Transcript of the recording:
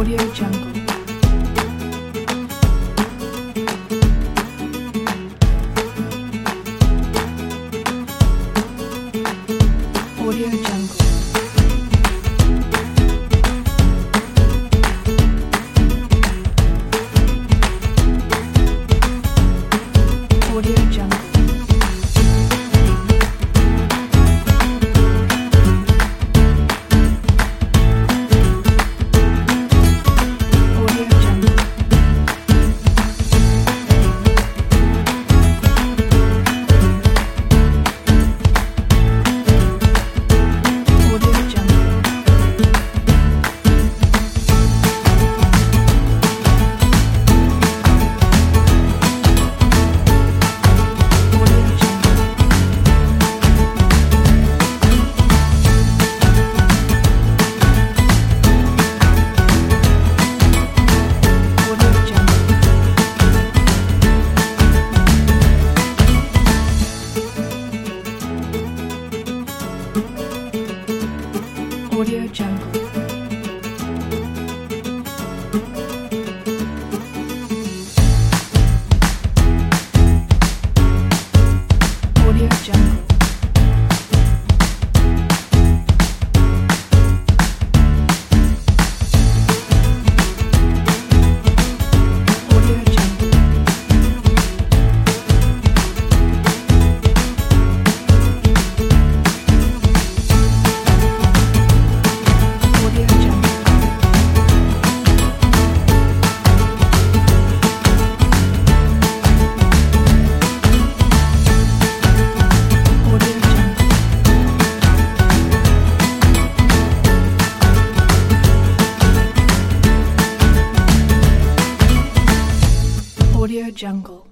Audio Jungle. Audio Jungle. Audio Jungle. Audio Jungle.